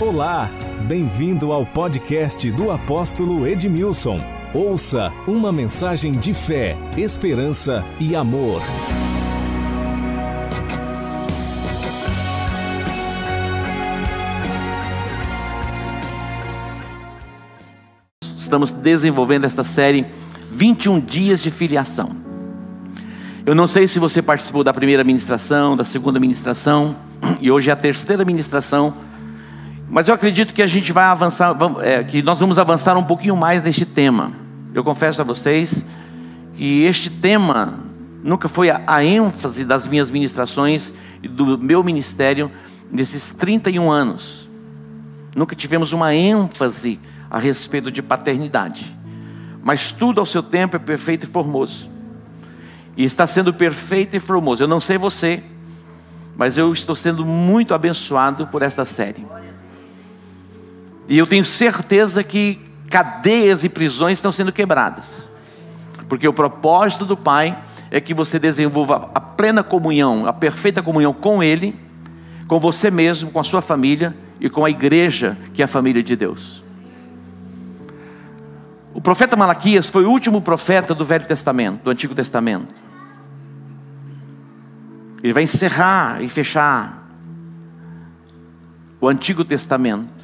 Olá, bem-vindo ao podcast do apóstolo Edmilson. Ouça uma mensagem de fé, esperança e amor. Estamos desenvolvendo esta série 21 dias de filiação. Eu não sei se você participou da primeira ministração, da segunda ministração, e hoje é a terceira ministração, mas eu acredito que a gente vai avançar, é, que nós vamos avançar um pouquinho mais neste tema. Eu confesso a vocês que este tema nunca foi a, ênfase das minhas ministrações e do meu ministério nesses 31 anos. Nunca tivemos uma ênfase a respeito de paternidade. Mas tudo ao seu tempo é perfeito e formoso. E está sendo perfeito e formoso. Eu não sei você, mas eu estou sendo muito abençoado por esta série. E eu tenho certeza que cadeias e prisões estão sendo quebradas. Porque o propósito do Pai é que você desenvolva a plena comunhão, a perfeita comunhão com Ele, com você mesmo, com a sua família e com a igreja, que é a família de Deus. O profeta Malaquias foi o último profeta do Velho Testamento, do Antigo Testamento. Ele vai encerrar e fechar o Antigo Testamento.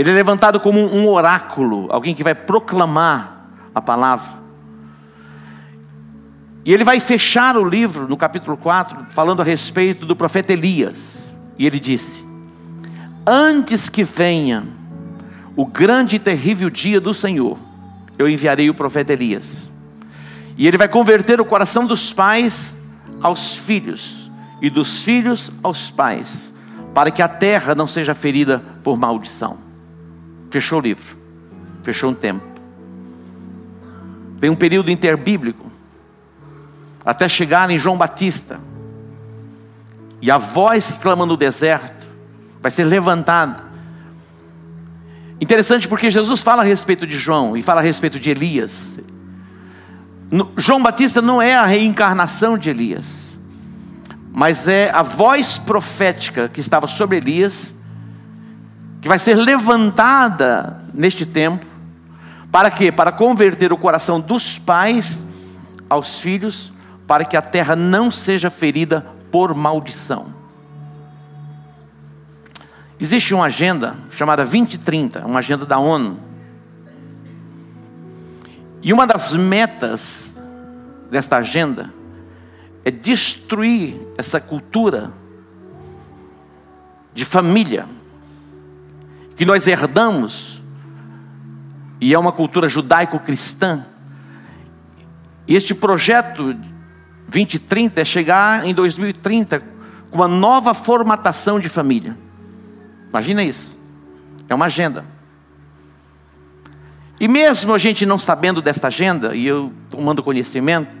Ele é levantado como um oráculo, alguém que vai proclamar a palavra. E ele vai fechar o livro no capítulo 4, falando a respeito do profeta Elias. E ele disse: Antes que venha o grande e terrível dia do Senhor, eu enviarei o profeta Elias. E ele vai converter o coração dos pais aos filhos, e dos filhos aos pais, para que a terra não seja ferida por maldição. Fechou o livro, fechou um tempo. Tem um período interbíblico, até chegar em João Batista, e a voz que clama no deserto vai ser levantada Interessante porque Jesus fala a respeito de João e fala a respeito de Elias. João Batista não é a reencarnação de Elias, mas é a voz profética que estava sobre Elias, que vai ser levantada neste tempo, para quê? Para converter o coração dos pais aos filhos, para que a terra não seja ferida por maldição. Existe uma agenda chamada 2030, uma agenda da ONU. E uma das metas desta agenda é destruir essa cultura de família que nós herdamos, e é uma cultura judaico-cristã. Este projeto 2030 é chegar em 2030 com uma nova formatação de família. Imagina isso. É uma agenda. E mesmo a gente não sabendo desta agenda, e eu tomando conhecimento,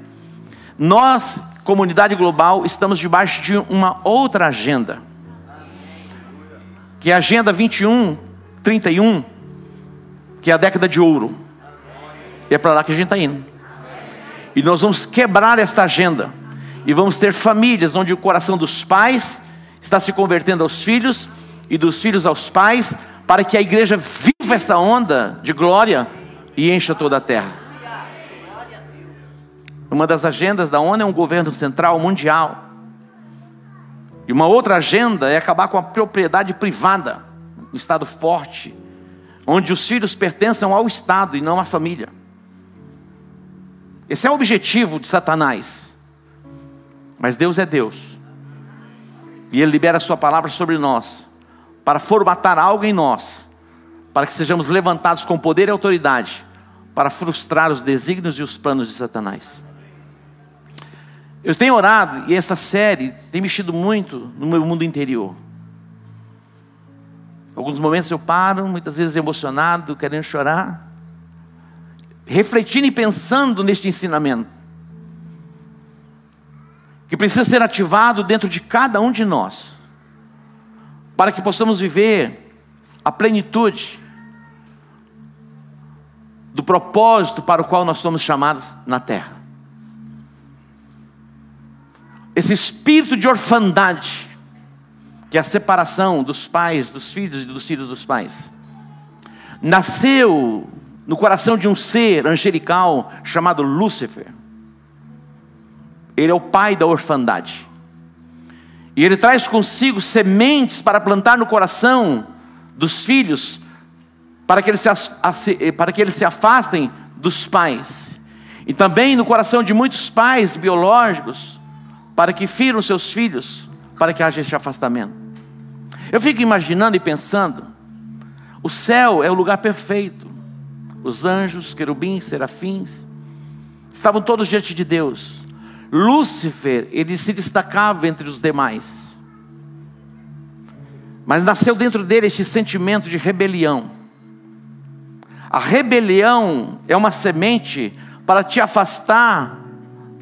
nós, comunidade global, estamos debaixo de uma outra agenda. Que é a Agenda 21, 31, que é a década de ouro. E é para lá que a gente está indo. E nós vamos quebrar esta agenda. E vamos ter famílias onde o coração dos pais está se convertendo aos filhos e dos filhos aos pais, para que a igreja viva esta onda de glória e encha toda a terra. Uma das agendas da ONU é um governo central mundial. E uma outra agenda é acabar com a propriedade privada, um Estado forte, onde os filhos pertencem ao Estado e não à família. Esse é o objetivo de Satanás. Mas Deus é Deus. E Ele libera a Sua palavra sobre nós para formatar algo em nós, para que sejamos levantados com poder e autoridade, para frustrar os desígnios e os planos de Satanás. Eu tenho orado e essa série tem mexido muito no meu mundo interior. Alguns momentos eu paro, muitas vezes emocionado, querendo chorar, refletindo e pensando neste ensinamento, que precisa ser ativado dentro de cada um de nós para que possamos viver a plenitude do propósito para o qual nós somos chamados na terra. Esse espírito de orfandade, que é a separação dos pais, dos filhos e dos filhos dos pais. Nasceu no coração de um ser angelical chamado Lúcifer. Ele é o pai da orfandade. E ele traz consigo sementes para plantar no coração dos filhos, para que eles se, para que eles se afastem dos pais. E também no coração de muitos pais biológicos, para que firam seus filhos, para que haja esse afastamento. Eu fico imaginando e pensando, o céu é o lugar perfeito. Os anjos, querubins, serafins, estavam todos diante de Deus. Lúcifer, ele se destacava entre os demais. Mas nasceu dentro dele este sentimento de rebelião. A rebelião é uma semente para te afastar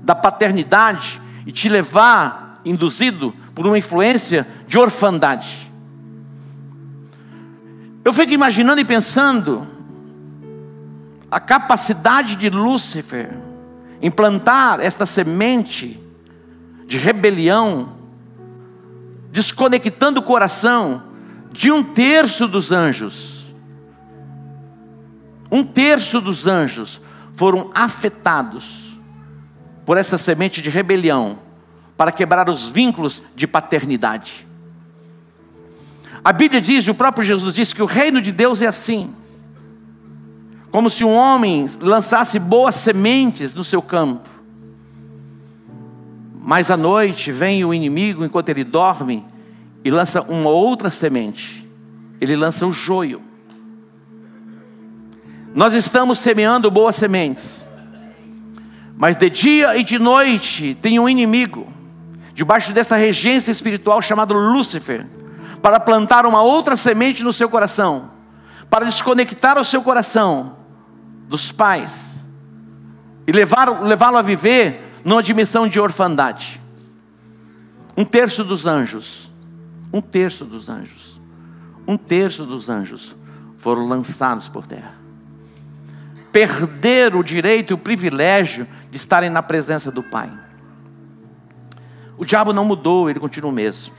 da paternidade e te levar, induzido por uma influência de orfandade. Eu fico imaginando e pensando a capacidade de Lúcifer implantar esta semente de rebelião, desconectando o coração de um terço dos anjos. Um terço dos anjos foram afetados por essa semente de rebelião para quebrar os vínculos de paternidade. A Bíblia diz, e o próprio Jesus disse, que o reino de Deus é assim. Como se um homem lançasse boas sementes no seu campo. Mas à noite vem o inimigo, enquanto ele dorme, e lança uma outra semente. Ele lança o joio. Nós estamos semeando boas sementes. Mas de dia e de noite tem um inimigo, debaixo dessa regência espiritual chamado Lúcifer, para plantar uma outra semente no seu coração, para desconectar o seu coração dos pais e levá-lo a viver numa dimensão de orfandade. Um terço dos anjos, um terço dos anjos, um terço dos anjos foram lançados por terra. Perderam o direito e o privilégio de estarem na presença do Pai. O diabo não mudou, ele continua o mesmo.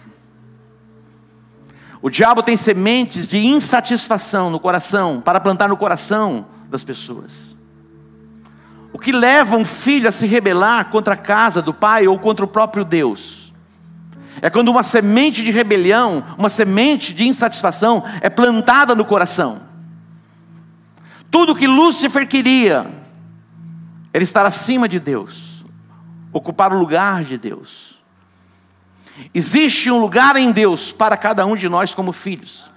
O diabo tem sementes de insatisfação no coração, para plantar no coração das pessoas. O que leva um filho a se rebelar contra a casa do pai ou contra o próprio Deus? É quando uma semente de rebelião, uma semente de insatisfação é plantada no coração. Tudo que Lúcifer queria era estar acima de Deus, ocupar o lugar de Deus. Existe um lugar em Deus para cada um de nós como filhos.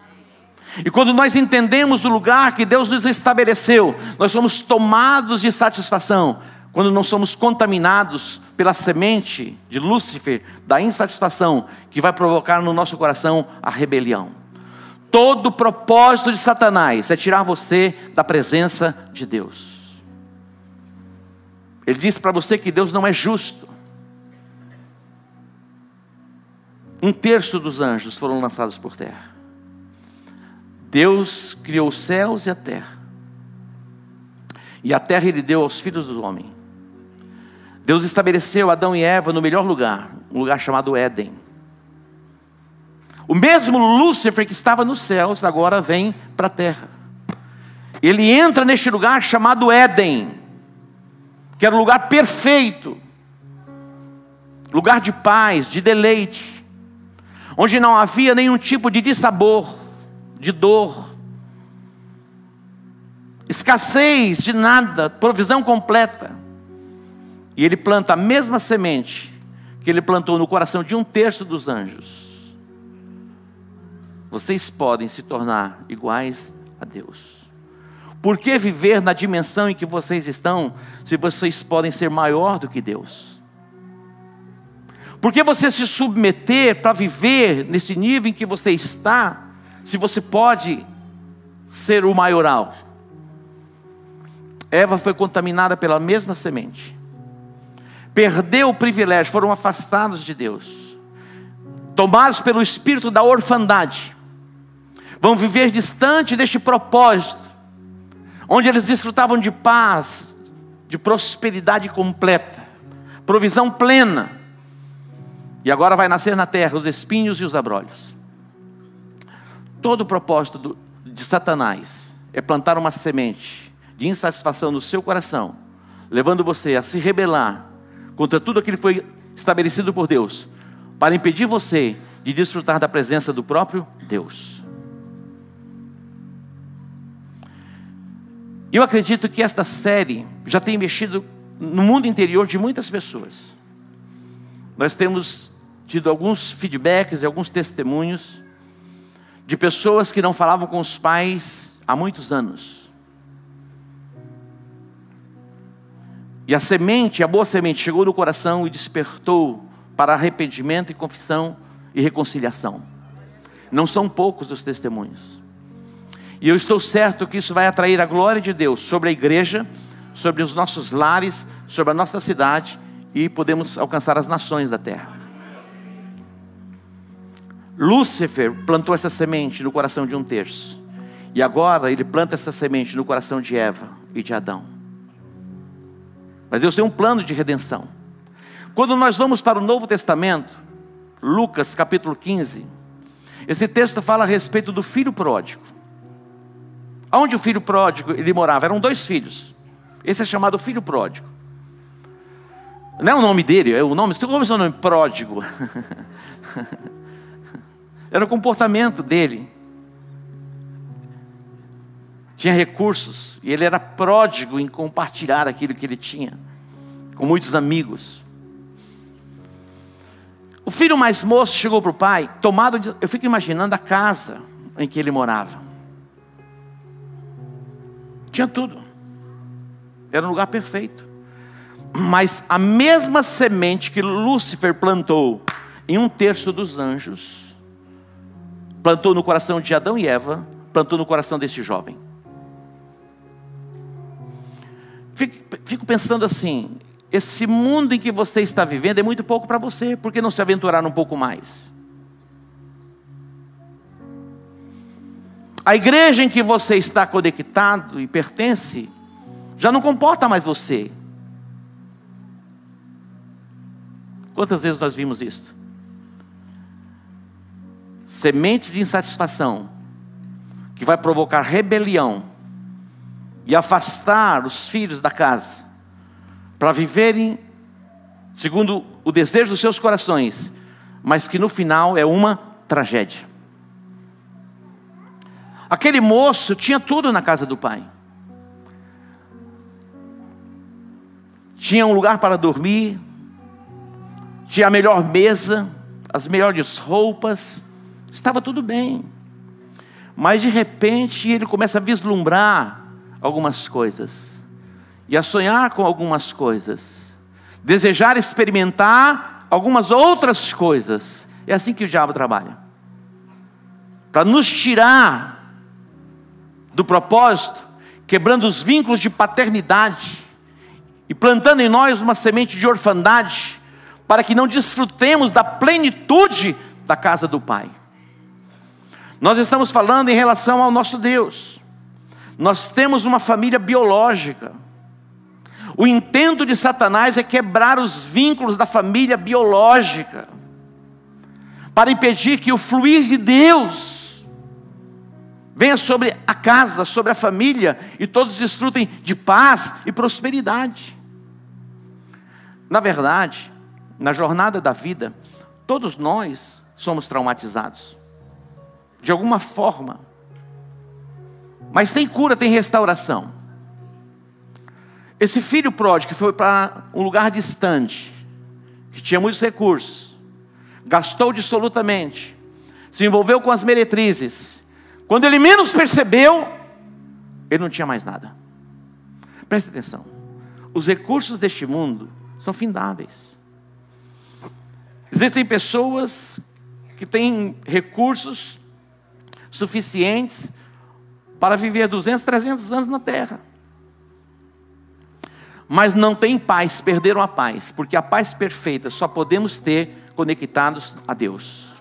E quando nós entendemos o lugar que Deus nos estabeleceu, nós somos tomados de satisfação, quando não somos contaminados pela semente de Lúcifer, da insatisfação, que vai provocar no nosso coração a rebelião. Todo o propósito de Satanás é tirar você da presença de Deus. Ele disse para você que Deus não é justo. Um terço dos anjos foram lançados por terra. Deus criou os céus e a terra. E a terra ele deu aos filhos do homem. Deus estabeleceu Adão e Eva no melhor lugar, um lugar chamado Éden. O mesmo Lúcifer que estava nos céus agora vem para a terra. Ele entra neste lugar chamado Éden, que era o lugar perfeito, lugar de paz, de deleite onde não havia nenhum tipo de dissabor, de dor, escassez de nada, provisão completa. E ele planta a mesma semente que ele plantou no coração de um terço dos anjos. Vocês podem se tornar iguais a Deus. Por que viver na dimensão em que vocês estão, se vocês podem ser maior do que Deus? Porque você se submeter para viver nesse nível em que você está, se você pode ser o maioral. Eva foi contaminada pela mesma semente. Perdeu o privilégio, foram afastados de Deus. Tomados pelo espírito da orfandade. Vão viver distante deste propósito, onde eles desfrutavam de paz, de prosperidade completa, provisão plena e agora vai nascer na terra os espinhos e os abrolhos. Todo o propósito do, de Satanás é plantar uma semente de insatisfação no seu coração, levando você a se rebelar contra tudo aquilo que foi estabelecido por Deus, para impedir você de desfrutar da presença do próprio Deus. Eu acredito que esta série já tem mexido no mundo interior de muitas pessoas. Nós temos tido alguns feedbacks e alguns testemunhos de pessoas que não falavam com os pais há muitos anos. E a semente, a boa semente, chegou no coração e despertou para arrependimento e confissão e reconciliação. Não são poucos os testemunhos. E eu estou certo que isso vai atrair a glória de Deus sobre a igreja, sobre os nossos lares, sobre a nossa cidade e podemos alcançar as nações da terra. Lúcifer plantou essa semente no coração de um terço. E agora ele planta essa semente no coração de Eva e de Adão. Mas Deus tem um plano de redenção. Quando nós vamos para o Novo Testamento, Lucas capítulo 15, esse texto fala a respeito do filho pródigo. Onde o filho pródigo ele morava? Eram dois filhos. Esse é chamado filho pródigo. Não é o nome dele, é o nome. Como é o nome? Pródigo. Era o comportamento dele. Tinha recursos e ele era pródigo em compartilhar aquilo que ele tinha com muitos amigos. O filho mais moço chegou para o pai, tomado de, eu fico imaginando a casa em que ele morava. Tinha tudo. Era um lugar perfeito. Mas a mesma semente que Lúcifer plantou em um terço dos anjos, plantou no coração de Adão e Eva, plantou no coração desse jovem. Fico, fico pensando assim: esse mundo em que você está vivendo é muito pouco para você, por que não se aventurar um pouco mais? A igreja em que você está conectado e pertence, já não comporta mais você. Quantas vezes nós vimos isso? Sementes de insatisfação, que vai provocar rebelião e afastar os filhos da casa, para viverem segundo o desejo dos seus corações, mas que no final é uma tragédia. Aquele moço tinha tudo na casa do pai. Tinha um lugar para dormir, tinha a melhor mesa, as melhores roupas, Estava tudo bem. Mas de repente ele começa a vislumbrar algumas coisas, e a sonhar com algumas coisas, desejar experimentar algumas outras coisas. É assim que o diabo trabalha para nos tirar do propósito, quebrando os vínculos de paternidade e plantando em nós uma semente de orfandade, para que não desfrutemos da plenitude da casa do Pai. Nós estamos falando em relação ao nosso Deus. Nós temos uma família biológica. O intento de Satanás é quebrar os vínculos da família biológica, para impedir que o fluir de Deus venha sobre a casa, sobre a família, e todos desfrutem de paz e prosperidade. Na verdade, na jornada da vida, todos nós somos traumatizados de alguma forma. Mas tem cura, tem restauração. Esse filho pródigo que foi para um lugar distante, que tinha muitos recursos, gastou dissolutamente, se envolveu com as meretrizes. Quando ele menos percebeu, ele não tinha mais nada. Preste atenção. Os recursos deste mundo são findáveis. Existem pessoas que têm recursos suficientes para viver 200, 300 anos na terra. Mas não tem paz, perderam a paz, porque a paz perfeita só podemos ter conectados a Deus.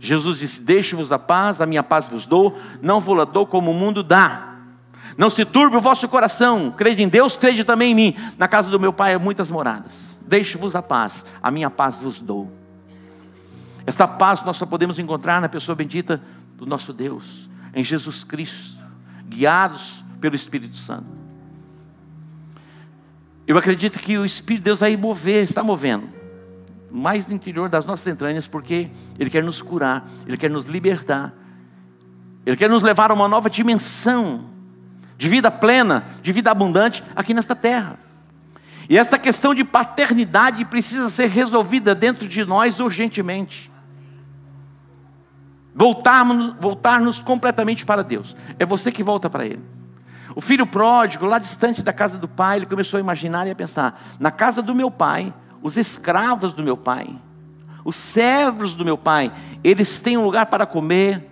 Jesus disse: Deixe-vos a paz, a minha paz vos dou, não vou-la dou como o mundo dá. Não se turbe o vosso coração, crede em Deus, crede também em mim. Na casa do meu pai há muitas moradas. Deixe-vos a paz, a minha paz vos dou. Esta paz nós só podemos encontrar na pessoa bendita do nosso Deus, em Jesus Cristo, guiados pelo Espírito Santo. Eu acredito que o Espírito de Deus vai mover, está movendo, mais no interior das nossas entranhas, porque Ele quer nos curar, Ele quer nos libertar, Ele quer nos levar a uma nova dimensão de vida plena, de vida abundante aqui nesta terra. E esta questão de paternidade precisa ser resolvida dentro de nós urgentemente. Voltarmos, voltarmos completamente para Deus. É você que volta para Ele. O filho pródigo, lá distante da casa do pai, ele começou a imaginar e a pensar: na casa do meu pai, os escravos do meu pai, os servos do meu pai, eles têm um lugar para comer,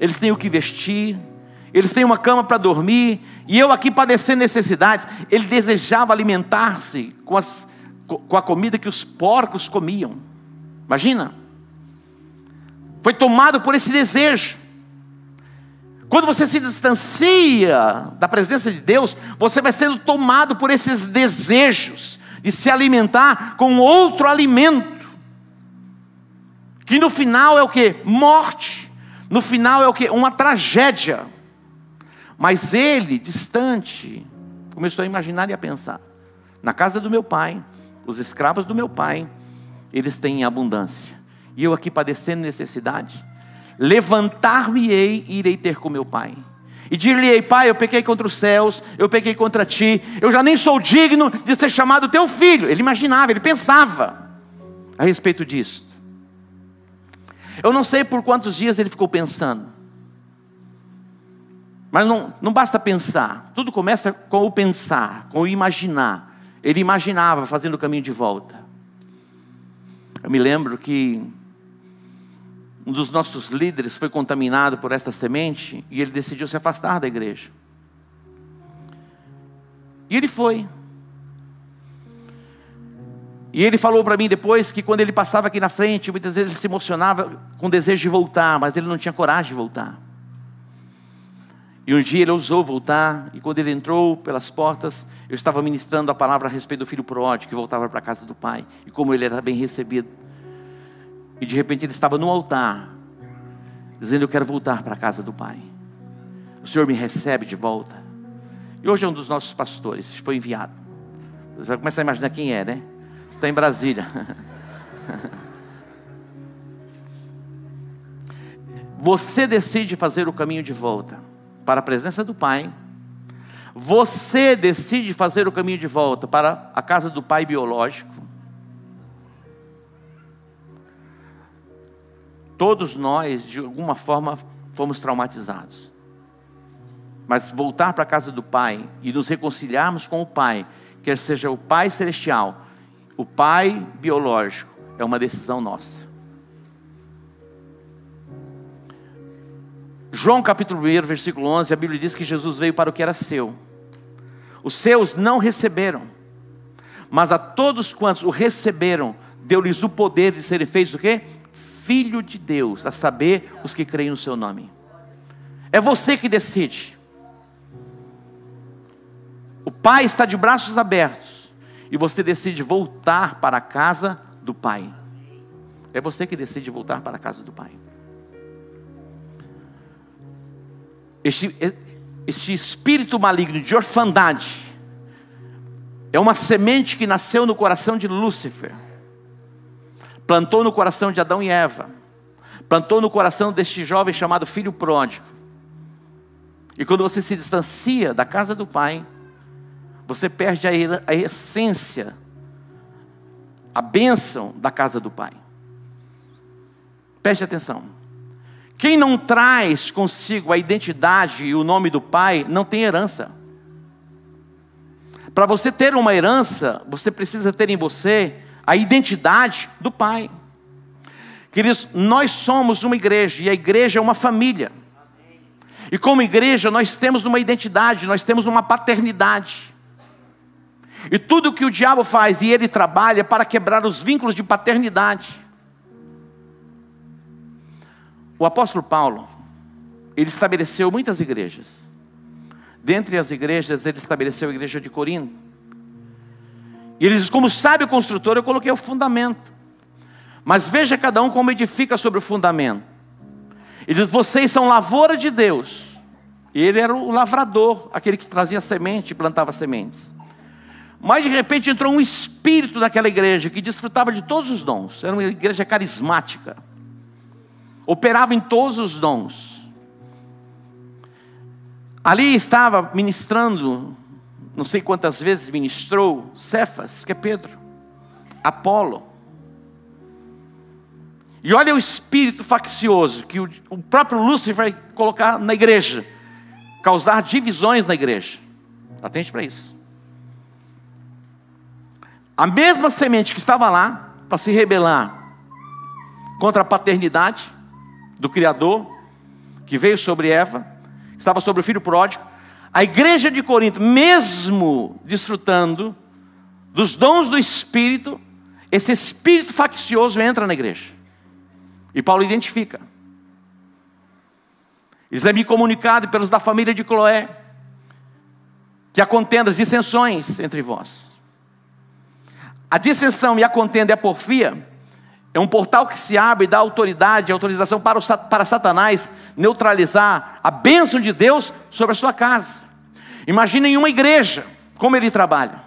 eles têm o que vestir, eles têm uma cama para dormir, e eu aqui padecendo necessidades. Ele desejava alimentar-se com, com a comida que os porcos comiam. Imagina. Foi tomado por esse desejo. Quando você se distancia da presença de Deus, você vai sendo tomado por esses desejos de se alimentar com outro alimento. Que no final é o que? Morte. No final é o que? Uma tragédia. Mas ele, distante, começou a imaginar e a pensar: na casa do meu pai, os escravos do meu pai, eles têm abundância. E eu aqui padecendo necessidade. Levantar-me-ei e irei ter com meu pai. E dir-lhe-ei, pai, eu pequei contra os céus, eu pequei contra ti, eu já nem sou digno de ser chamado teu filho. Ele imaginava, ele pensava a respeito disso. Eu não sei por quantos dias ele ficou pensando. Mas não, não basta pensar, tudo começa com o pensar, com o imaginar. Ele imaginava fazendo o caminho de volta. Eu me lembro que um dos nossos líderes foi contaminado por esta semente e ele decidiu se afastar da igreja. E ele foi. E ele falou para mim depois que quando ele passava aqui na frente, muitas vezes ele se emocionava com desejo de voltar, mas ele não tinha coragem de voltar. E um dia ele ousou voltar, e quando ele entrou pelas portas, eu estava ministrando a palavra a respeito do filho pródigo que voltava para a casa do pai, e como ele era bem recebido. E de repente ele estava no altar, dizendo: Eu quero voltar para a casa do Pai. O Senhor me recebe de volta. E hoje é um dos nossos pastores, foi enviado. Você vai começar a imaginar quem é, né? Está em Brasília. Você decide fazer o caminho de volta para a presença do Pai. Você decide fazer o caminho de volta para a casa do Pai biológico. Todos nós, de alguma forma, fomos traumatizados. Mas voltar para a casa do Pai e nos reconciliarmos com o Pai, quer seja o Pai celestial, o Pai biológico, é uma decisão nossa. João capítulo 1, versículo 11, a Bíblia diz que Jesus veio para o que era seu. Os seus não receberam, mas a todos quantos o receberam, deu-lhes o poder de serem feitos o quê? Filho de Deus, a saber, os que creem no seu nome. É você que decide. O pai está de braços abertos e você decide voltar para a casa do pai. É você que decide voltar para a casa do pai. Este, este espírito maligno de orfandade é uma semente que nasceu no coração de Lúcifer plantou no coração de Adão e Eva, plantou no coração deste jovem chamado filho pródigo. E quando você se distancia da casa do pai, você perde a essência, a bênção da casa do pai. Preste atenção. Quem não traz consigo a identidade e o nome do pai, não tem herança. Para você ter uma herança, você precisa ter em você a identidade do Pai. Queridos, nós somos uma igreja e a igreja é uma família. E como igreja, nós temos uma identidade, nós temos uma paternidade. E tudo que o diabo faz e ele trabalha para quebrar os vínculos de paternidade. O apóstolo Paulo, ele estabeleceu muitas igrejas. Dentre as igrejas, ele estabeleceu a igreja de Corinto. E ele diz: Como sabe o construtor, eu coloquei o fundamento. Mas veja cada um como edifica sobre o fundamento. Ele diz: Vocês são lavoura de Deus. E ele era o lavrador, aquele que trazia semente e plantava sementes. Mas de repente entrou um espírito naquela igreja que desfrutava de todos os dons. Era uma igreja carismática. Operava em todos os dons. Ali estava ministrando, não sei quantas vezes ministrou, Cefas, que é Pedro, Apolo. E olha o espírito faccioso que o, próprio Lúcifer vai colocar na igreja, causar divisões na igreja. Atente para isso. A mesma semente que estava lá para se rebelar contra a paternidade do Criador, que veio sobre Eva, estava sobre o filho pródigo. A igreja de Corinto, mesmo desfrutando dos dons do Espírito, esse espírito faccioso entra na igreja. E Paulo identifica. Isso é me comunicado pelos da família de Cloé, que há contendas, dissensões entre vós. A dissensão e a contenda e a porfia é um portal que se abre e dá autoridade, autorização para, o, para Satanás neutralizar a bênção de Deus sobre a sua casa. Imaginem uma igreja, como ele trabalha.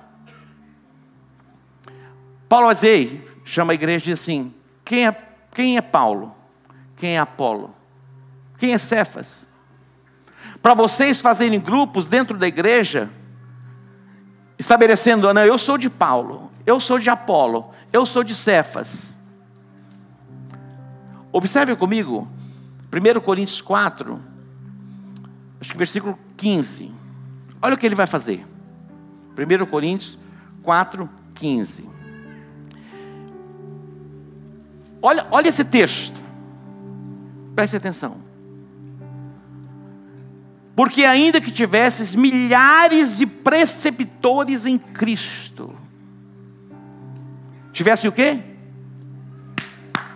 Paulo Azei chama a igreja e diz assim: quem é, quem é Paulo? Quem é Apolo? Quem é Cefas? Para vocês fazerem grupos dentro da igreja, estabelecendo, não, eu sou de Paulo, eu sou de Apolo, eu sou de Cefas. Observe comigo, 1 Coríntios 4, acho que versículo 15. Olha o que ele vai fazer. 1 Coríntios 4, 15. Olha, olha esse texto. Preste atenção. Porque ainda que tivesses milhares de preceptores em Cristo, tivesse o quê?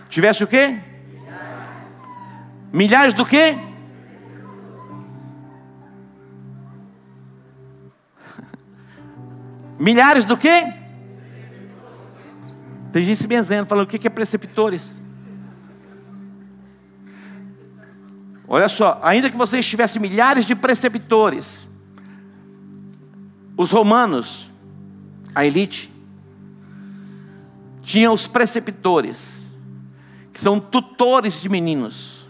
Tivesse o quê? Milhares do quê? Milhares do quê? Tem gente se benzendo, falando o que é preceptores. Olha só, ainda que vocês tivessem milhares de preceptores, os romanos, a elite, tinham os preceptores, que são tutores de meninos.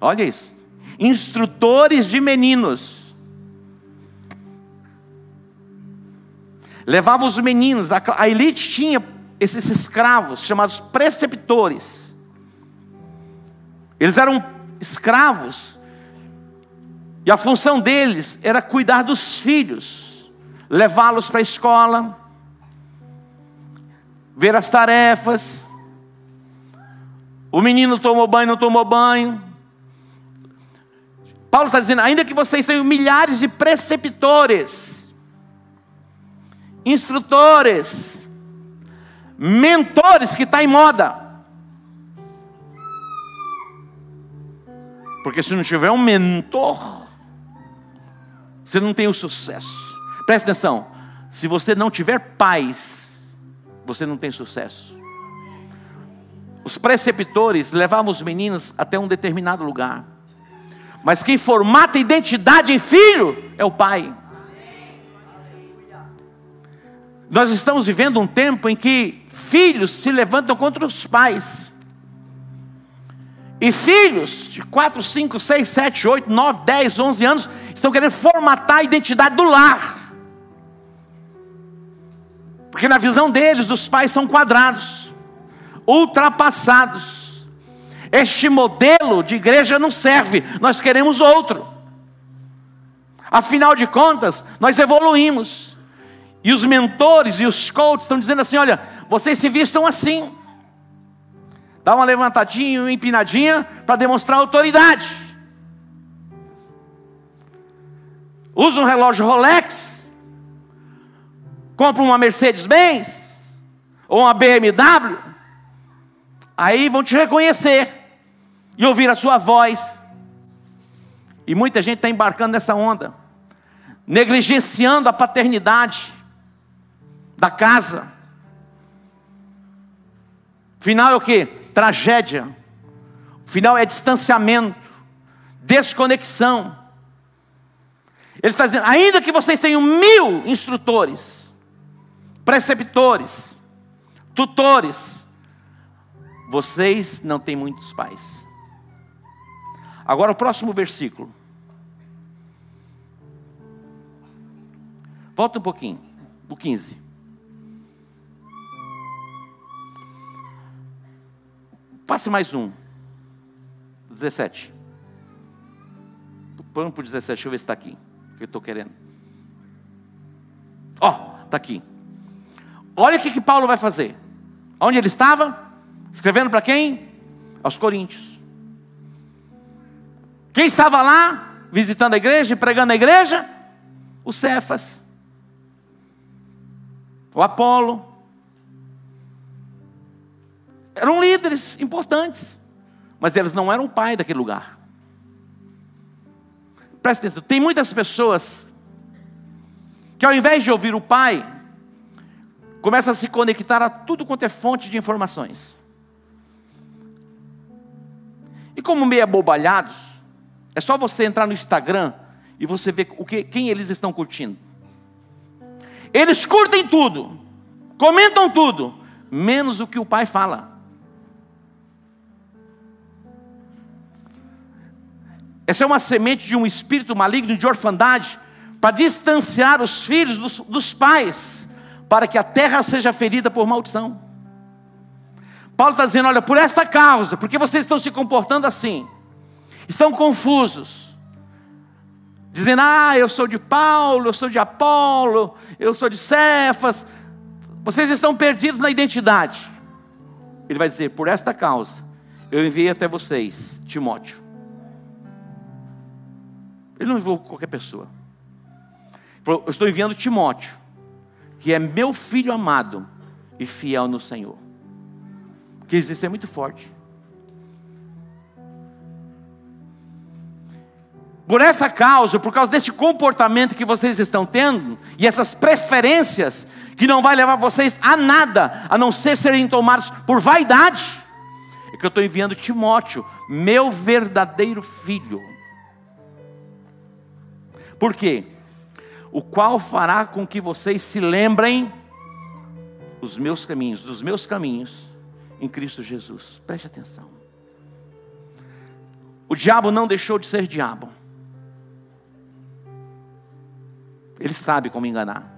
Olha isso. Instrutores de meninos. Levavam os meninos, a elite tinha esses escravos chamados preceptores eles eram escravos. E a função deles era cuidar dos filhos, levá-los para a escola, ver as tarefas. O menino tomou banho, não tomou banho. Paulo está dizendo: ainda que vocês tenham milhares de preceptores, instrutores, mentores, que está em moda. Porque se não tiver um mentor, você não tem o sucesso. Presta atenção: se você não tiver paz, você não tem sucesso. Os preceptores levavam os meninos até um determinado lugar, mas quem formata identidade em filho é o pai. Nós estamos vivendo um tempo em que filhos se levantam contra os pais. E filhos de 4, 5, 6, 7, 8, 9, 10, 11 anos estão querendo formatar a identidade do lar. Porque na visão deles, os pais são quadrados, ultrapassados. Este modelo de igreja não serve, nós queremos outro. Afinal de contas, nós evoluímos. E os mentores e os coaches estão dizendo assim: olha, vocês se vistam assim. Dá uma levantadinha, uma empinadinha para demonstrar autoridade. Usa um relógio Rolex. Compra uma Mercedes-Benz ou uma BMW. Aí vão te reconhecer e ouvir a sua voz. E muita gente está embarcando nessa onda, negligenciando a paternidade da casa Final é o que? Tragédia. Final é distanciamento, desconexão. Ele está dizendo: ainda que vocês tenham mil instrutores, preceptores, tutores, vocês não têm muitos pais. Agora o próximo versículo. Volta um pouquinho, o 15. Passe mais um. 17. Põe para o 17, deixa eu ver se está aqui. Que eu estou querendo. Ó, oh, está aqui. Olha o que, que Paulo vai fazer. Onde ele estava? Escrevendo para quem? Aos Coríntios. Quem estava lá, visitando a igreja e pregando a igreja? O Cefas. O Apolo. Eram líderes importantes, mas eles não eram o pai daquele lugar. Presta atenção, tem muitas pessoas que ao invés de ouvir o pai, começam a se conectar a tudo quanto é fonte de informações. E como meio abobalhados, é só você entrar no Instagram e você ver o que, quem eles estão curtindo. Eles curtem tudo, comentam tudo, menos o que o pai fala. Essa é uma semente de um espírito maligno de orfandade para distanciar os filhos dos, dos pais, para que a terra seja ferida por maldição. Paulo está dizendo: olha, por esta causa, porque vocês estão se comportando assim, estão confusos, dizendo: ah, eu sou de Paulo, eu sou de Apolo, eu sou de Cefas, vocês estão perdidos na identidade. Ele vai dizer: por esta causa, eu enviei até vocês, Timóteo ele não enviou qualquer pessoa. Ele falou, eu estou enviando Timóteo, que é meu filho amado e fiel no Senhor. Que isso é muito forte. Por essa causa, por causa desse comportamento que vocês estão tendo, e essas preferências, que não vai levar vocês a nada, a não ser serem tomados por vaidade, é que eu estou enviando Timóteo, meu verdadeiro filho por quê? O qual fará com que vocês se lembrem os meus caminhos, dos meus caminhos em Cristo Jesus. Preste atenção. O diabo não deixou de ser diabo. Ele sabe como enganar.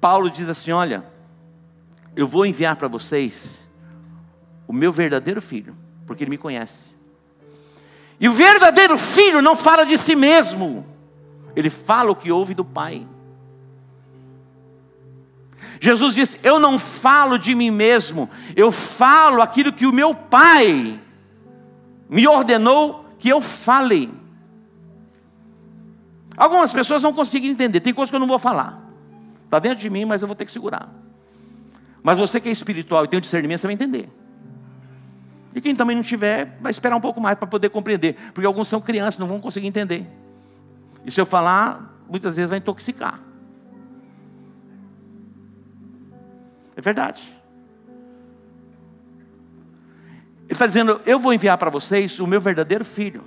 Paulo diz assim: Olha, eu vou enviar para vocês o meu verdadeiro filho, porque ele me conhece. E o verdadeiro filho não fala de si mesmo, ele fala o que ouve do Pai. Jesus disse: Eu não falo de mim mesmo, eu falo aquilo que o meu Pai me ordenou que eu fale. Algumas pessoas não conseguem entender, tem coisas que eu não vou falar, está dentro de mim, mas eu vou ter que segurar. Mas você que é espiritual e tem o discernimento, você vai entender. E quem também não tiver, vai esperar um pouco mais para poder compreender. Porque alguns são crianças, não vão conseguir entender. E se eu falar, muitas vezes vai intoxicar. É verdade. Ele está dizendo: Eu vou enviar para vocês o meu verdadeiro filho.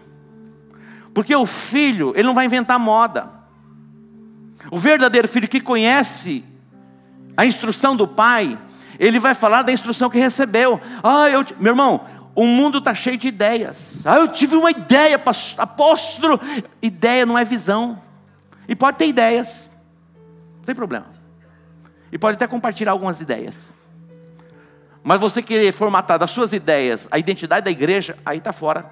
Porque o filho, ele não vai inventar moda. O verdadeiro filho que conhece a instrução do pai, ele vai falar da instrução que recebeu. Ah, eu, meu irmão, o mundo está cheio de ideias. Ah, eu tive uma ideia, apóstolo. Ideia não é visão. E pode ter ideias, não tem problema. E pode até compartilhar algumas ideias. Mas você querer formatar das suas ideias a identidade da igreja, aí está fora.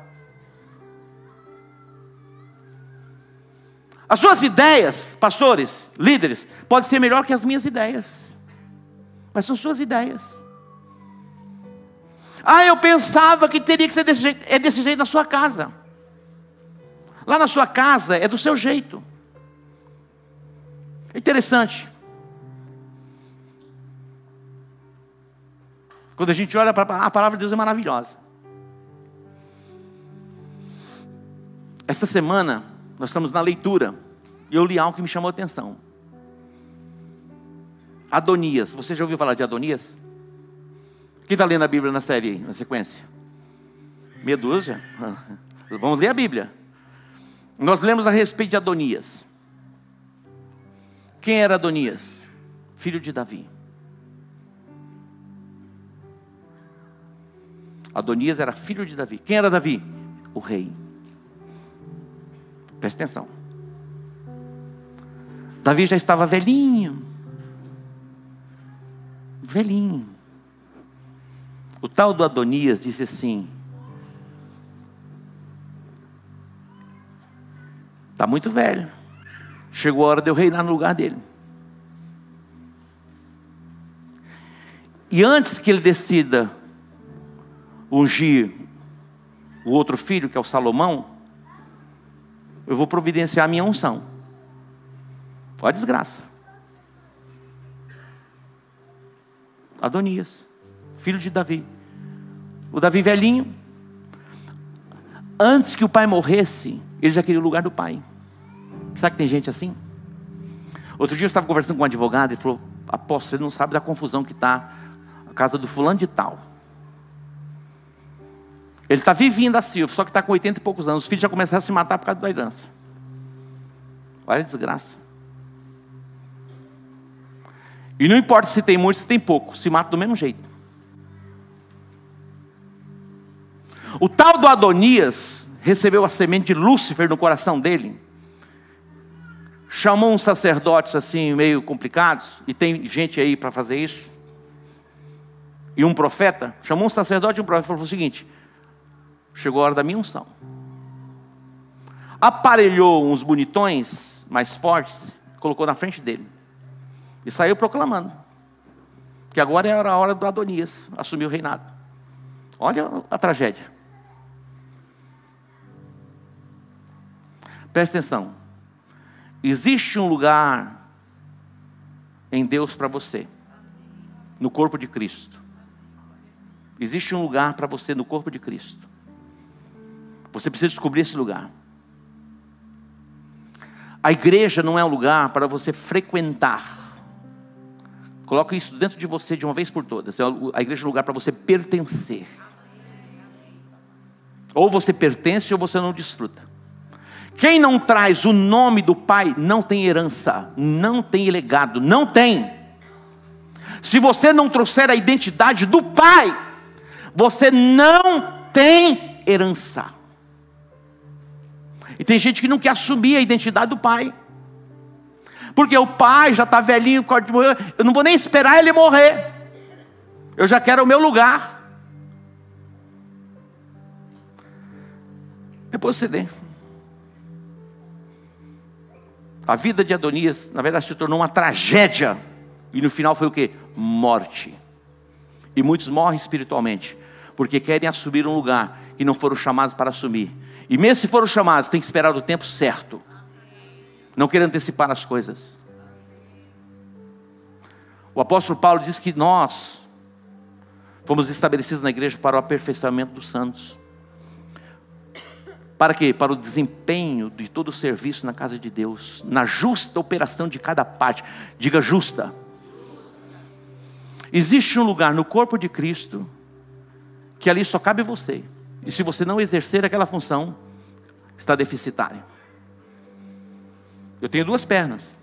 As suas ideias, pastores, líderes, podem ser melhor que as minhas ideias mas são suas ideias. Ah, eu pensava que teria que ser desse jeito. É desse jeito na sua casa. Lá na sua casa é do seu jeito. Interessante. Quando a gente olha para a palavra de Deus é maravilhosa. Esta semana nós estamos na leitura e eu li algo que me chamou a atenção. Adonias. Você já ouviu falar de Adonias? Quem está lendo a Bíblia na série, na sequência? Dúzia? Vamos ler a Bíblia. Nós lemos a respeito de Adonias. Quem era Adonias? Filho de Davi. Adonias era filho de Davi. Quem era Davi? O rei. Presta atenção. Davi já estava velhinho. Velhinho. O tal do Adonias disse assim: Está muito velho. Chegou a hora de eu reinar no lugar dele. E antes que ele decida ungir o outro filho, que é o Salomão, eu vou providenciar a minha unção. Olha a desgraça. Adonias, filho de Davi. O Davi velhinho, antes que o pai morresse, ele já queria o lugar do pai. Sabe que tem gente assim? Outro dia eu estava conversando com um advogado e falou: Apóstolo, você não sabe da confusão que está a casa do fulano de tal. Ele está vivinho da Silva, só que está com 80 e poucos anos. Os filhos já começaram a se matar por causa da herança. Olha a desgraça. E não importa se tem muito, se tem pouco, se mata do mesmo jeito. O tal do Adonias recebeu a semente de Lúcifer no coração dele. Chamou uns sacerdotes assim, meio complicados, e tem gente aí para fazer isso. E um profeta, chamou um sacerdote e um profeta e falou o seguinte: Chegou a hora da minha unção. Aparelhou uns bonitões mais fortes, colocou na frente dele. E saiu proclamando. Que agora era a hora do Adonias assumir o reinado. Olha a tragédia. Presta atenção. Existe um lugar em Deus para você, no corpo de Cristo. Existe um lugar para você no corpo de Cristo. Você precisa descobrir esse lugar. A igreja não é um lugar para você frequentar. Coloque isso dentro de você de uma vez por todas. É a igreja é um lugar para você pertencer. Ou você pertence ou você não desfruta. Quem não traz o nome do Pai não tem herança, não tem legado, não tem. Se você não trouxer a identidade do Pai, você não tem herança. E tem gente que não quer assumir a identidade do pai. Porque o pai já está velhinho, eu não vou nem esperar ele morrer. Eu já quero o meu lugar. Depois você vê. A vida de Adonias, na verdade, se tornou uma tragédia. E no final foi o que? Morte. E muitos morrem espiritualmente, porque querem assumir um lugar que não foram chamados para assumir. E mesmo se foram chamados, tem que esperar o tempo certo. Não querer antecipar as coisas. O apóstolo Paulo diz que nós fomos estabelecidos na igreja para o aperfeiçoamento dos santos. Para quê? Para o desempenho de todo o serviço na casa de Deus, na justa operação de cada parte. Diga justa. Existe um lugar no corpo de Cristo que ali só cabe você. E se você não exercer aquela função, está deficitário. Eu tenho duas pernas.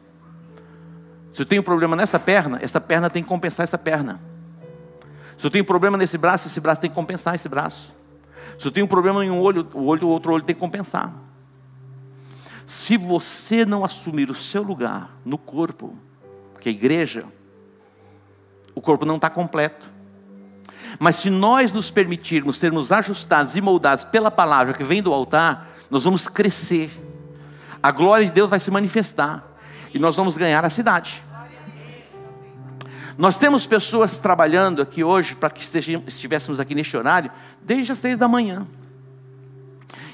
Se eu tenho problema nessa perna, essa perna tem que compensar essa perna. Se eu tenho problema nesse braço, esse braço tem que compensar esse braço. Se eu tenho um problema em um olho, o olho, o outro olho tem que compensar. Se você não assumir o seu lugar no corpo, que é a igreja, o corpo não está completo. Mas se nós nos permitirmos sermos ajustados e moldados pela palavra que vem do altar, nós vamos crescer. A glória de Deus vai se manifestar e nós vamos ganhar a cidade. Nós temos pessoas trabalhando aqui hoje para que estivéssemos aqui neste horário desde as seis da manhã.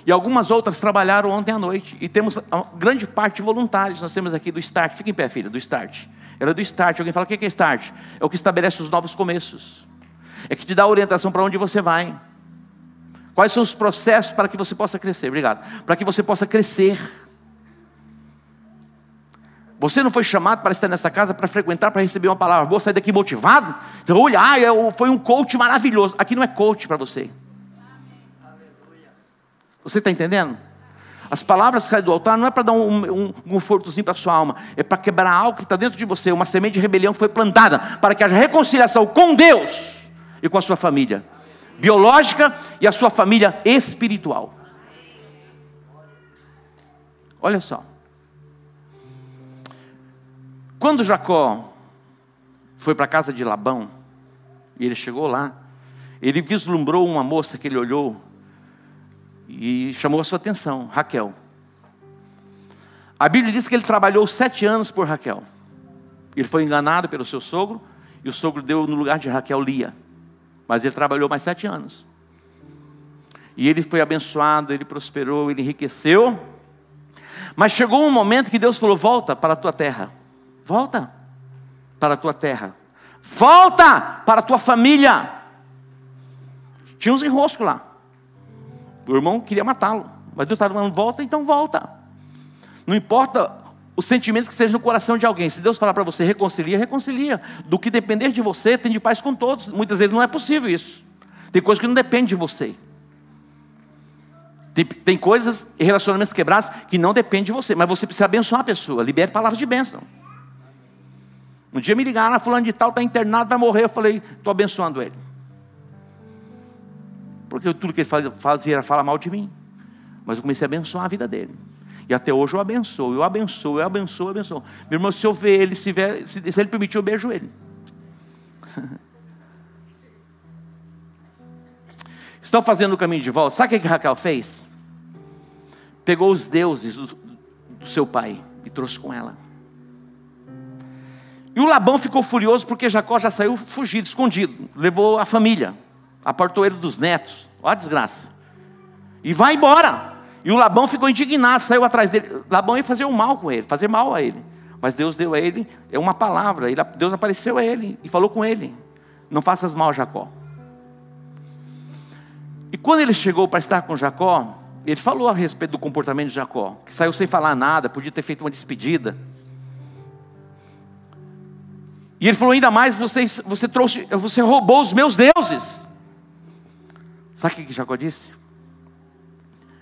E algumas outras trabalharam ontem à noite. E temos grande parte de voluntários. Nós temos aqui do Start. Fica em pé, filha, do Start. Era do Start. Alguém fala: o que é Start? É o que estabelece os novos começos é que te dá orientação para onde você vai. Quais são os processos para que você possa crescer? Obrigado. Para que você possa crescer. Você não foi chamado para estar nessa casa para frequentar, para receber uma palavra boa, sair daqui motivado? Então, olha, ah, foi um coach maravilhoso. Aqui não é coach para você. Você está entendendo? As palavras que saem do altar não é para dar um, um, confortozinho para a sua alma, é para quebrar algo que está dentro de você, uma semente de rebelião que foi plantada, para que haja reconciliação com Deus e com a sua família biológica e a sua família espiritual. Olha só. Quando Jacó foi para a casa de Labão, e ele chegou lá, ele vislumbrou uma moça que ele olhou e chamou a sua atenção, Raquel. A Bíblia diz que ele trabalhou sete anos por Raquel. Ele foi enganado pelo seu sogro, e o sogro deu no lugar de Raquel Lia. Mas ele trabalhou mais sete anos. E ele foi abençoado, ele prosperou, ele enriqueceu. Mas chegou um momento que Deus falou: volta para a tua terra. Volta para a tua terra. Volta para a tua família. Tinha uns enroscos lá. O irmão queria matá-lo. Mas Deus estava falando, volta, então volta. Não importa o sentimento que seja no coração de alguém. Se Deus falar para você, reconcilia, reconcilia. Do que depender de você, tem de paz com todos. Muitas vezes não é possível isso. Tem coisas que não dependem de você. Tem, tem coisas e relacionamentos quebrados que não dependem de você. Mas você precisa abençoar a pessoa. Libere palavras de bênção. Um dia me ligaram, ah, fulano de tal está internado, vai morrer. Eu falei, estou abençoando ele. Porque tudo que ele fazia era falar mal de mim. Mas eu comecei a abençoar a vida dele. E até hoje eu abençoo, eu abençoo, eu abençoo, eu abençoo. Meu irmão, se eu ver ele, se, ver, se, se ele permitir, eu beijo ele. Estão fazendo o caminho de volta. Sabe o que Raquel fez? Pegou os deuses do, do seu pai e trouxe com ela. E o Labão ficou furioso porque Jacó já saiu fugido, escondido. Levou a família, apartou ele dos netos. Olha a desgraça. E vai embora. E o Labão ficou indignado, saiu atrás dele. Labão ia fazer um mal com ele, fazer mal a ele. Mas Deus deu a ele é uma palavra. Deus apareceu a ele e falou com ele: Não faças mal a Jacó. E quando ele chegou para estar com Jacó, ele falou a respeito do comportamento de Jacó, que saiu sem falar nada, podia ter feito uma despedida. E ele falou ainda mais: você, você trouxe, você roubou os meus deuses. Sabe o que Jacó disse?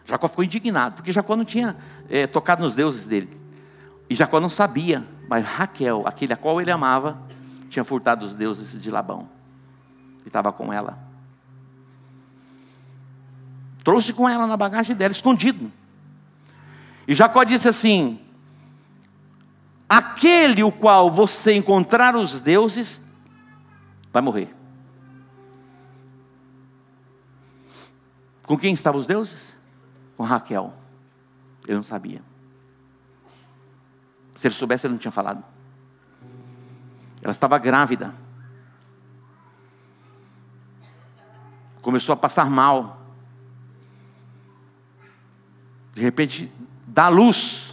Jacó ficou indignado, porque Jacó não tinha é, tocado nos deuses dele. E Jacó não sabia, mas Raquel, aquele a qual ele amava, tinha furtado os deuses de Labão. E estava com ela. Trouxe com ela na bagagem dela, escondido. E Jacó disse assim: Aquele o qual você encontrar os deuses, vai morrer. Com quem estavam os deuses? com Raquel. Ele não sabia. Se ele soubesse, ele não tinha falado. Ela estava grávida. Começou a passar mal. De repente, dá luz.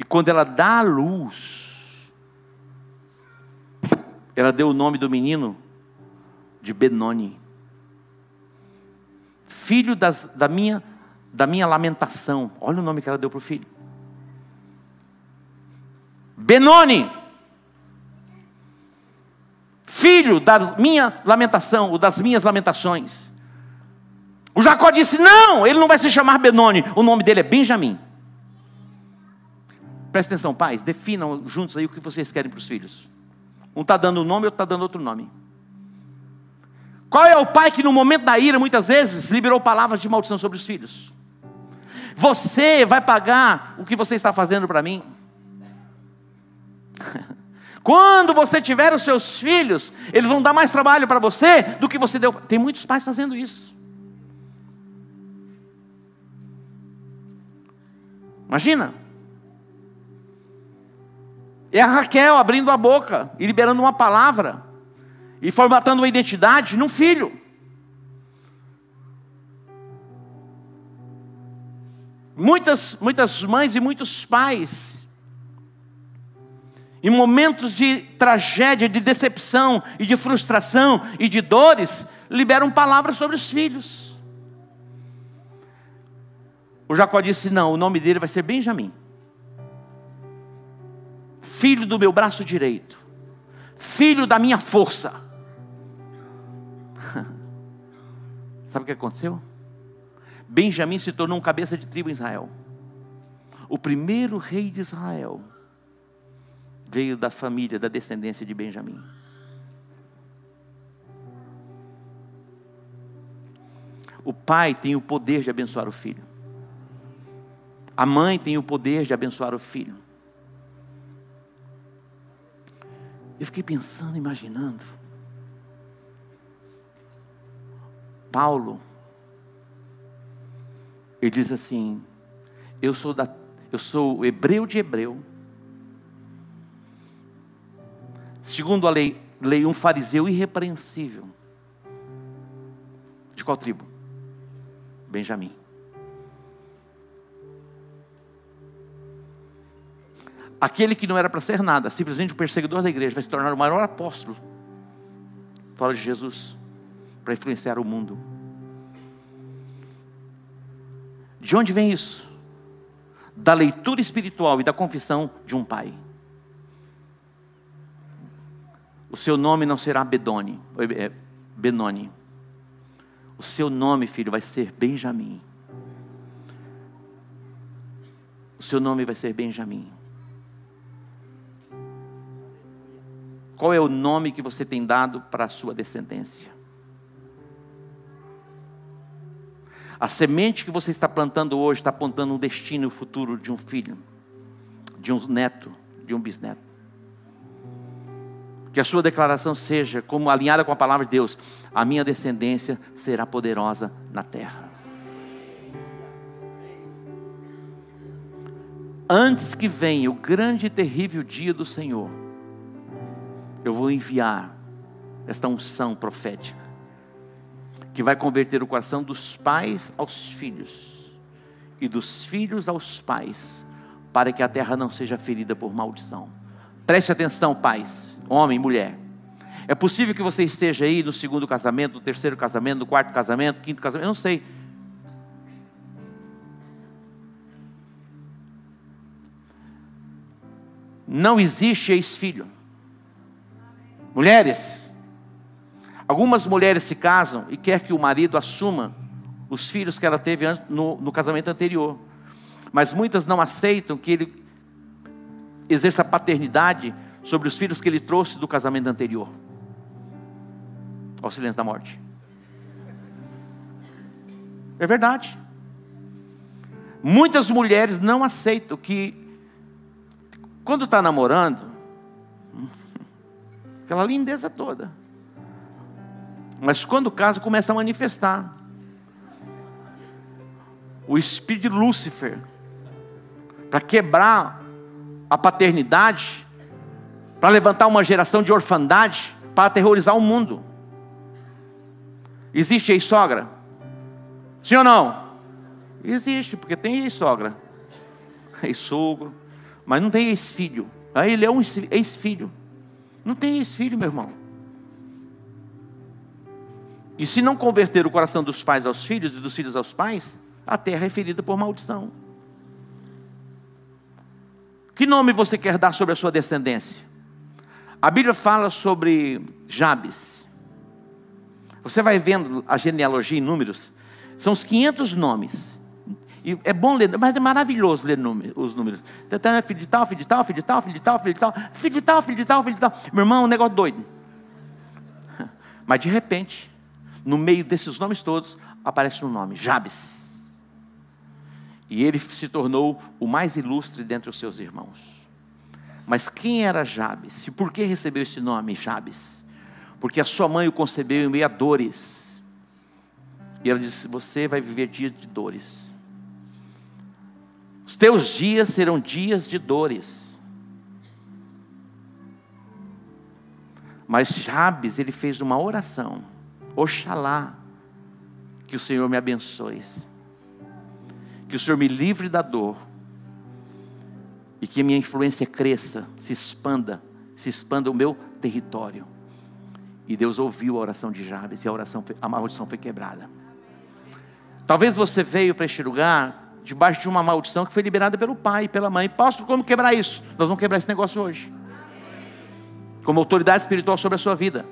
E quando ela dá a luz, ela deu o nome do menino de Benoni filho das, da, minha, da minha lamentação. Olha o nome que ela deu para o filho. Benoni, filho da minha lamentação, ou das minhas lamentações. O Jacó disse: Não, ele não vai se chamar Benoni, o nome dele é Benjamim. Presta atenção, pais, definam juntos aí o que vocês querem para os filhos. Um está dando um nome, outro está dando outro nome. Qual é o pai que no momento da ira, muitas vezes, liberou palavras de maldição sobre os filhos? Você vai pagar o que você está fazendo para mim? Quando você tiver os seus filhos, eles vão dar mais trabalho para você do que você deu. Tem muitos pais fazendo isso. Imagina. É a Raquel abrindo a boca e liberando uma palavra e formatando uma identidade num filho. Muitas, muitas mães e muitos pais, em momentos de tragédia, de decepção e de frustração e de dores, liberam palavras sobre os filhos. O Jacó disse: Não, o nome dele vai ser Benjamim. Filho do meu braço direito, filho da minha força. Sabe o que aconteceu? Benjamim se tornou um cabeça de tribo em Israel. O primeiro rei de Israel veio da família, da descendência de Benjamim. O pai tem o poder de abençoar o filho. A mãe tem o poder de abençoar o filho. Eu fiquei pensando, imaginando. Paulo, ele diz assim: Eu sou da, eu sou hebreu de hebreu. Segundo a lei, lei um fariseu irrepreensível. De qual tribo? Benjamim. Aquele que não era para ser nada, simplesmente o perseguidor da igreja, vai se tornar o maior apóstolo fora de Jesus para influenciar o mundo. De onde vem isso? Da leitura espiritual e da confissão de um pai. O seu nome não será Bedoni, é, Benoni. O seu nome, filho, vai ser Benjamim. O seu nome vai ser Benjamim. Qual é o nome que você tem dado para a sua descendência? A semente que você está plantando hoje está apontando um destino o futuro de um filho, de um neto, de um bisneto. Que a sua declaração seja como alinhada com a palavra de Deus: a minha descendência será poderosa na terra. Antes que venha o grande e terrível dia do Senhor, eu vou enviar esta unção profética, que vai converter o coração dos pais aos filhos, e dos filhos aos pais, para que a terra não seja ferida por maldição. Preste atenção, pais homem, mulher. É possível que você esteja aí no segundo casamento, no terceiro casamento, no quarto casamento, no quinto casamento, eu não sei. Não existe ex-filho. Mulheres, algumas mulheres se casam e quer que o marido assuma os filhos que ela teve no, no casamento anterior. Mas muitas não aceitam que ele exerça paternidade sobre os filhos que ele trouxe do casamento anterior. Ao silêncio da morte. É verdade. Muitas mulheres não aceitam que, quando está namorando, aquela lindeza toda, mas quando casa começa a manifestar o espírito de Lúcifer para quebrar a paternidade para levantar uma geração de orfandade, para aterrorizar o mundo. Existe ex-sogra? Sim ou não? Existe, porque tem ex-sogra, ex-sogro, mas não tem ex-filho. Aí ele é um ex-filho. Não tem ex-filho, meu irmão. E se não converter o coração dos pais aos filhos e dos filhos aos pais, a terra é ferida por maldição. Que nome você quer dar sobre a sua descendência? A Bíblia fala sobre Jabes. Você vai vendo a genealogia em números, são os 500 nomes. E é bom ler, mas é maravilhoso ler os números. Filho de tal, filho de tal, filho de tal, filho de tal, filho de tal, filho de tal, filho de tal, filho de tal. Meu irmão, é um negócio doido. Mas de repente, no meio desses nomes todos, aparece um nome, Jabes. E ele se tornou o mais ilustre dentre os seus irmãos. Mas quem era Jabes? E por que recebeu esse nome, Jabes? Porque a sua mãe o concebeu em meio a dores. E ela disse: Você vai viver dias de dores. Os teus dias serão dias de dores. Mas Jabes, ele fez uma oração. Oxalá que o Senhor me abençoe. Que o Senhor me livre da dor e que minha influência cresça, se expanda, se expanda o meu território. E Deus ouviu a oração de Jabes e a oração, a maldição foi quebrada. Talvez você veio para este lugar debaixo de uma maldição que foi liberada pelo pai, pela mãe. Pastor, como quebrar isso? Nós vamos quebrar esse negócio hoje. Como autoridade espiritual sobre a sua vida.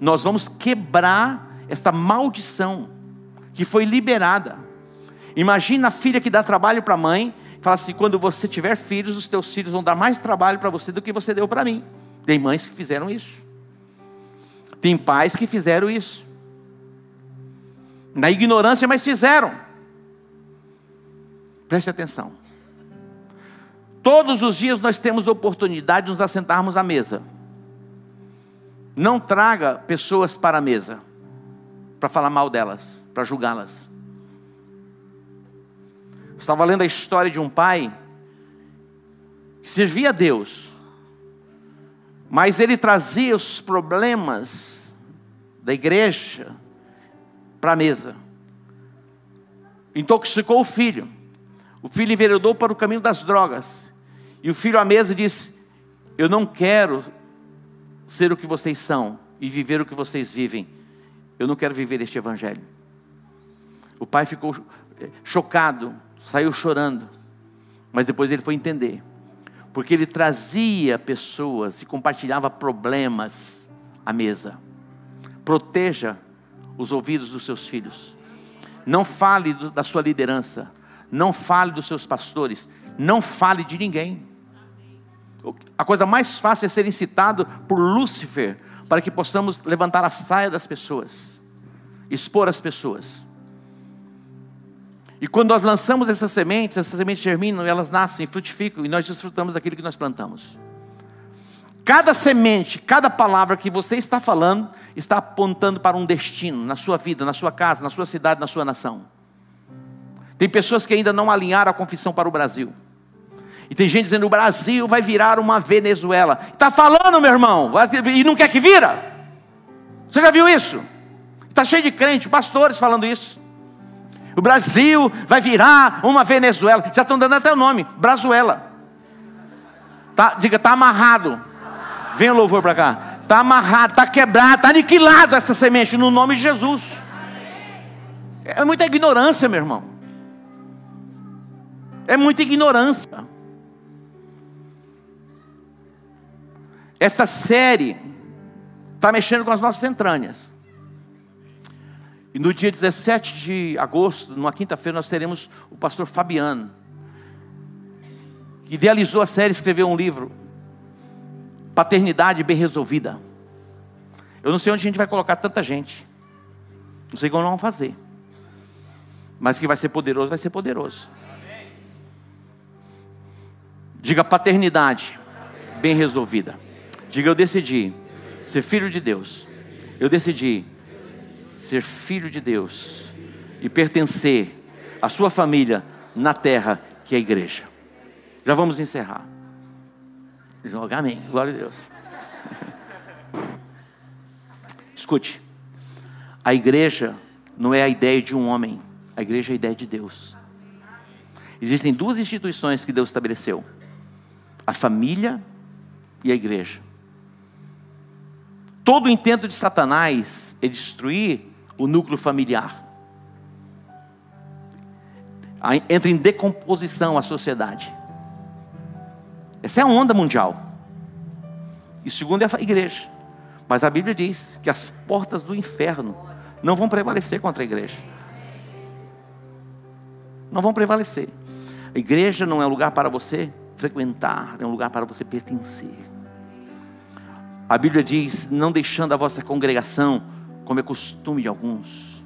Nós vamos quebrar esta maldição que foi liberada. Imagina a filha que dá trabalho para a mãe, fala assim: quando você tiver filhos, os teus filhos vão dar mais trabalho para você do que você deu para mim. Tem mães que fizeram isso. Tem pais que fizeram isso. Na ignorância, mas fizeram. Preste atenção. Todos os dias nós temos oportunidade de nos assentarmos à mesa. Não traga pessoas para a mesa para falar mal delas, para julgá-las. Estava lendo a história de um pai que servia a Deus, mas ele trazia os problemas da igreja para a mesa. Intoxicou o filho. O filho enveredou para o caminho das drogas. E o filho à mesa disse: Eu não quero ser o que vocês são e viver o que vocês vivem. Eu não quero viver este evangelho. O pai ficou eh, chocado, saiu chorando, mas depois ele foi entender, porque ele trazia pessoas e compartilhava problemas à mesa. Proteja os ouvidos dos seus filhos. Não fale da sua liderança, não fale dos seus pastores, não fale de ninguém. A coisa mais fácil é ser incitado por Lúcifer para que possamos levantar a saia das pessoas, expor as pessoas. E quando nós lançamos essas sementes, essas sementes germinam, elas nascem, frutificam, e nós desfrutamos daquilo que nós plantamos. Cada semente, cada palavra que você está falando, está apontando para um destino na sua vida, na sua casa, na sua cidade, na sua nação. Tem pessoas que ainda não alinharam a confissão para o Brasil. E tem gente dizendo: o Brasil vai virar uma Venezuela. Está falando, meu irmão, e não quer que vira? Você já viu isso? Está cheio de crente, pastores falando isso. O Brasil vai virar uma Venezuela. Já estão dando até o nome: Brazuela. Tá, diga, está amarrado. Vem o louvor para cá. Está amarrado, está quebrado, está aniquilado essa semente no nome de Jesus. É muita ignorância, meu irmão. É muita ignorância. Esta série está mexendo com as nossas entranhas. E no dia 17 de agosto, numa quinta-feira, nós teremos o pastor Fabiano, que idealizou a série, escreveu um livro, Paternidade Bem Resolvida. Eu não sei onde a gente vai colocar tanta gente, não sei como nós vamos fazer, mas que vai ser poderoso, vai ser poderoso. Diga paternidade bem resolvida. Diga, eu decidi ser filho de Deus. Eu decidi ser filho de Deus e pertencer à sua família na terra que é a igreja. Já vamos encerrar. Joga amém. Glória a Deus. Escute. A igreja não é a ideia de um homem. A igreja é a ideia de Deus. Existem duas instituições que Deus estabeleceu: a família e a igreja. Todo o intento de Satanás é destruir o núcleo familiar. Entra em decomposição a sociedade. Essa é a onda mundial. E segundo é a igreja. Mas a Bíblia diz que as portas do inferno não vão prevalecer contra a igreja. Não vão prevalecer. A igreja não é lugar para você frequentar, é um lugar para você pertencer. A Bíblia diz: não deixando a vossa congregação, como é costume de alguns.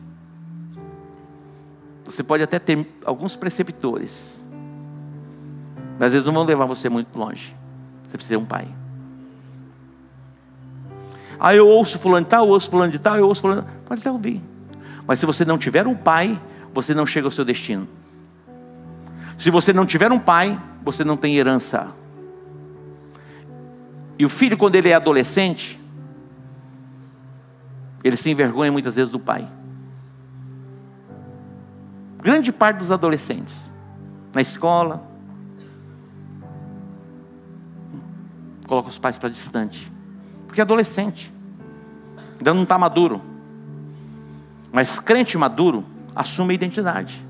Você pode até ter alguns preceptores, mas às vezes não vão levar você muito longe. Você precisa ter um pai. Ah, eu ouço fulano de tal, eu ouço fulano de tal, eu ouço fulano. Pode até ouvir. Mas se você não tiver um pai, você não chega ao seu destino. Se você não tiver um pai, você não tem herança. E o filho, quando ele é adolescente, ele se envergonha muitas vezes do pai. Grande parte dos adolescentes, na escola, coloca os pais para distante, porque é adolescente, ainda não está maduro. Mas crente maduro assume a identidade.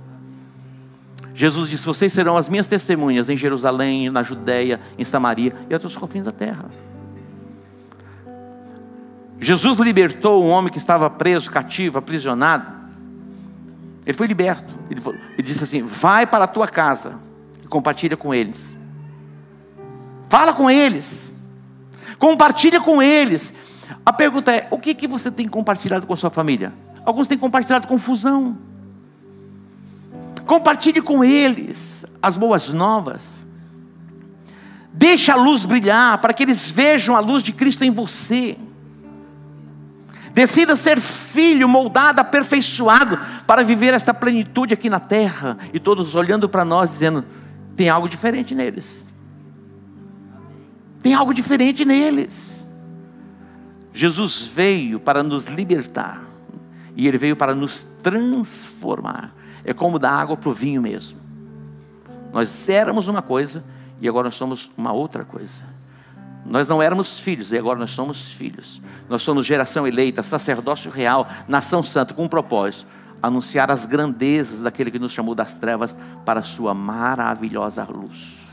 Jesus disse: Vocês serão as minhas testemunhas em Jerusalém, na Judéia, em Samaria e até os confins da terra. Jesus libertou um homem que estava preso, cativo, aprisionado. Ele foi liberto. Ele, falou, ele disse assim: Vai para a tua casa e compartilha com eles. Fala com eles. Compartilha com eles. A pergunta é: o que, que você tem compartilhado com a sua família? Alguns têm compartilhado confusão. Compartilhe com eles as boas novas. Deixe a luz brilhar para que eles vejam a luz de Cristo em você. Decida ser filho, moldado, aperfeiçoado, para viver essa plenitude aqui na terra. E todos olhando para nós, dizendo: tem algo diferente neles. Tem algo diferente neles. Jesus veio para nos libertar. E Ele veio para nos transformar. É como da água para o vinho mesmo. Nós éramos uma coisa e agora nós somos uma outra coisa. Nós não éramos filhos e agora nós somos filhos. Nós somos geração eleita, sacerdócio real, nação santa, com um propósito: anunciar as grandezas daquele que nos chamou das trevas para a sua maravilhosa luz.